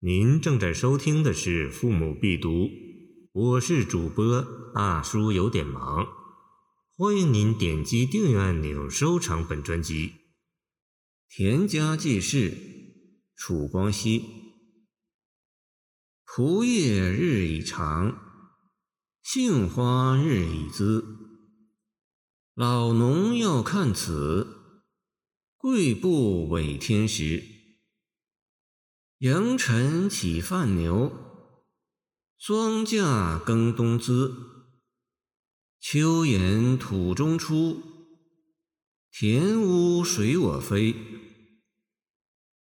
您正在收听的是《父母必读》，我是主播大叔，有点忙。欢迎您点击订阅按钮，收藏本专辑。《田家记事》，楚光熙。蒲叶日已长，杏花日已滋。老农要看此，贵不委天时。阳晨起饭牛，霜驾耕冬资。秋言土中出，田屋随我飞。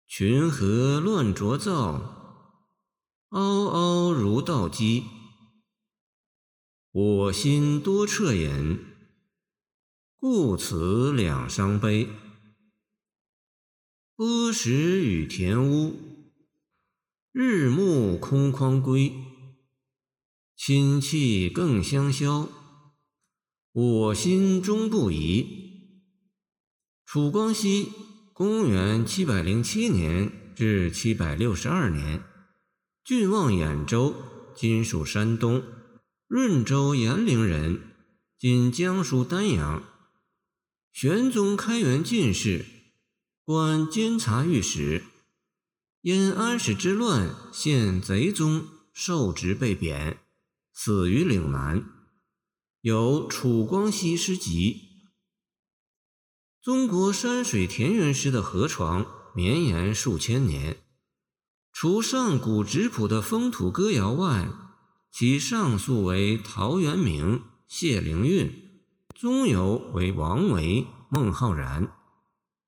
群河乱浊噪，嗷嗷如稻鸡。我心多恻隐，故此两伤悲。波石与田屋。日暮空旷归，亲戚更相消。我心终不移。楚光熙，公元七百零七年至七百六十二年，郡望兖州（今属山东）润州延陵人，今江苏丹阳。玄宗开元进士，官监察御史。因安史之乱陷贼宗，受职被贬，死于岭南。有《楚光熙诗集》。中国山水田园诗的河床绵延数千年，除上古质朴的风土歌谣外，其上溯为陶渊明、谢灵运，中游为王维、孟浩然，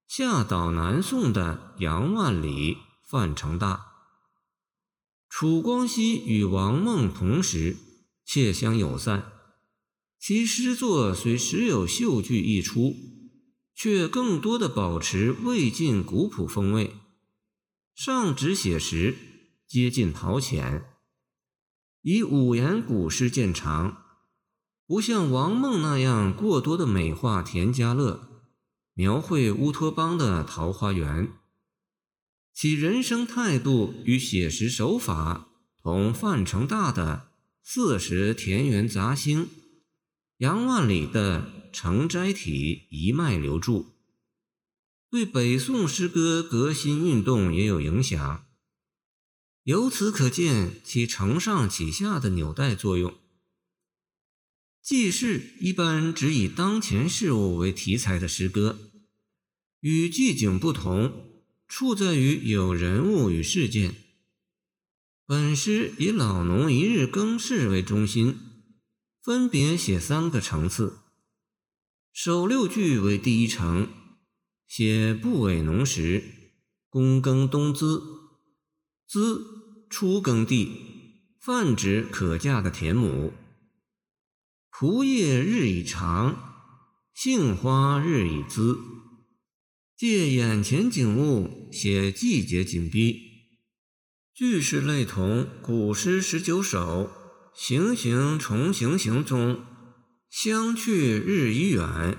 下到南宋的杨万里。范成大、楚光熙与王孟同时，切相友善。其诗作虽时有秀句溢出，却更多的保持魏晋古朴风味，上指写实，接近陶潜，以五言古诗见长，不像王孟那样过多的美化田家乐，描绘乌托邦的桃花源。其人生态度与写实手法，同范成大的《四时田园杂兴》、杨万里的《城斋体》一脉流注，对北宋诗歌革新运动也有影响。由此可见其承上启下的纽带作用。记事一般只以当前事物为题材的诗歌，与记景不同。处在于有人物与事件。本诗以老农一日耕事为中心，分别写三个层次。首六句为第一层，写不委农时，躬耕冬资，资初耕地，泛指可嫁的田亩。蒲叶日已长，杏花日已滋。借眼前景物写季节紧逼，句式类同古诗十九首“行行重行行”中“相去日已远，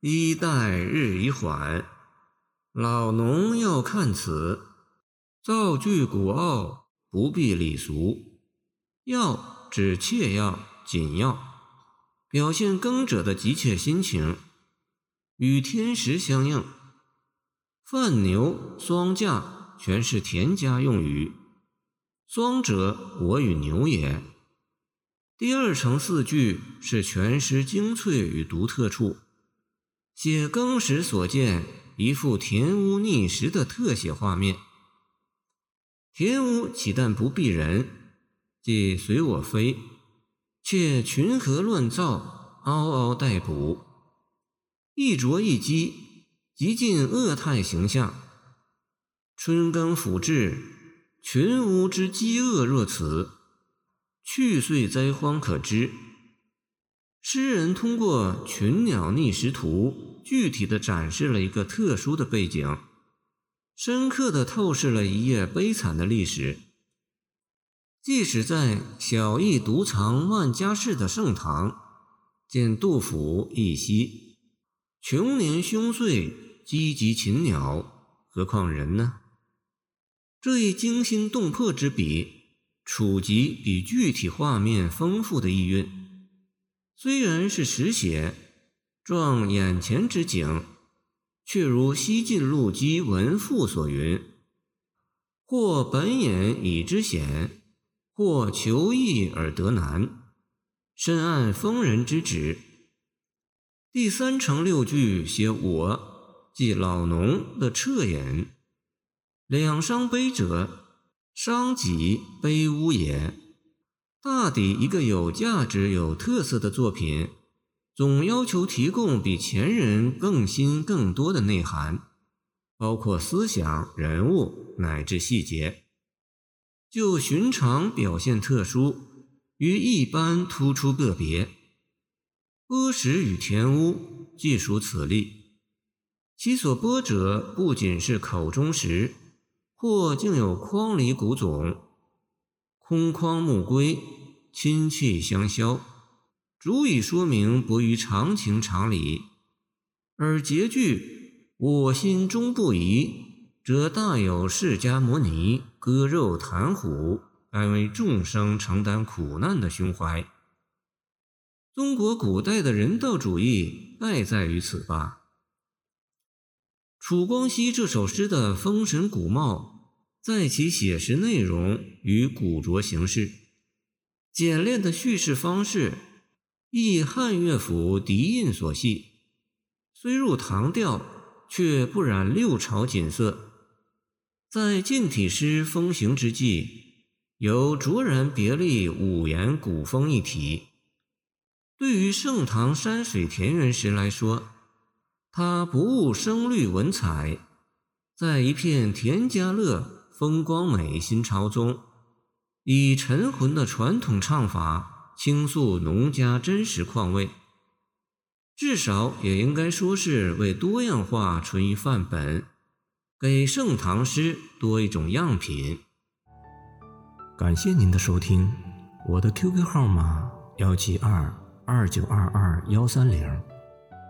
衣带日已缓”。老农要看此，造句古奥，不必礼俗。要指切要、紧要，表现耕者的急切心情，与天时相应。泛牛、霜驾全是田家用语，霜者我与牛也。第二层四句是全诗精粹与独特处，写耕时所见一幅田屋觅食的特写画面。田屋岂但不避人，即随我飞，却群河乱噪，嗷嗷待哺，一啄一击。极尽恶态形象。春耕腐至，群巫之饥饿若此，去岁灾荒可知。诗人通过群鸟觅食图，具体的展示了一个特殊的背景，深刻的透视了一页悲惨的历史。即使在小邑独藏万家室的盛唐，见杜甫一夕，穷年凶岁。积极禽鸟，何况人呢？这一惊心动魄之笔，触及比具体画面丰富的意蕴。虽然是实写，状眼前之景，却如西晋陆机文赋所云：“或本眼以知险，或求易而得难，深谙风人之旨。”第三成六句写我，即老农的恻隐。两伤悲者，伤己悲屋也。大抵一个有价值、有特色的作品，总要求提供比前人更新、更多的内涵，包括思想、人物乃至细节。就寻常表现特殊，与一般突出个别。波石与田屋既属此例，其所播者不仅是口中食。或竟有筐里谷种，空筐木归，亲气相消，足以说明博于常情常理。而结句“我心终不移”，则大有释迦牟尼割肉弹虎，安慰众生承担苦难的胸怀。中国古代的人道主义败在于此吧。楚光熙这首诗的风神古貌，在其写实内容与古拙形式，简练的叙事方式，亦汉乐府笛印所系。虽入唐调，却不染六朝锦瑟。在近体诗风行之际，有卓然别立五言古风一体。对于盛唐山水田园诗来说，他不务声律文采，在一片田家乐、风光美新潮中，以陈浑的传统唱法倾诉农家真实况味，至少也应该说是为多样化存于范本，给盛唐诗多一种样品。感谢您的收听，我的 QQ 号码幺七二二九二二幺三零。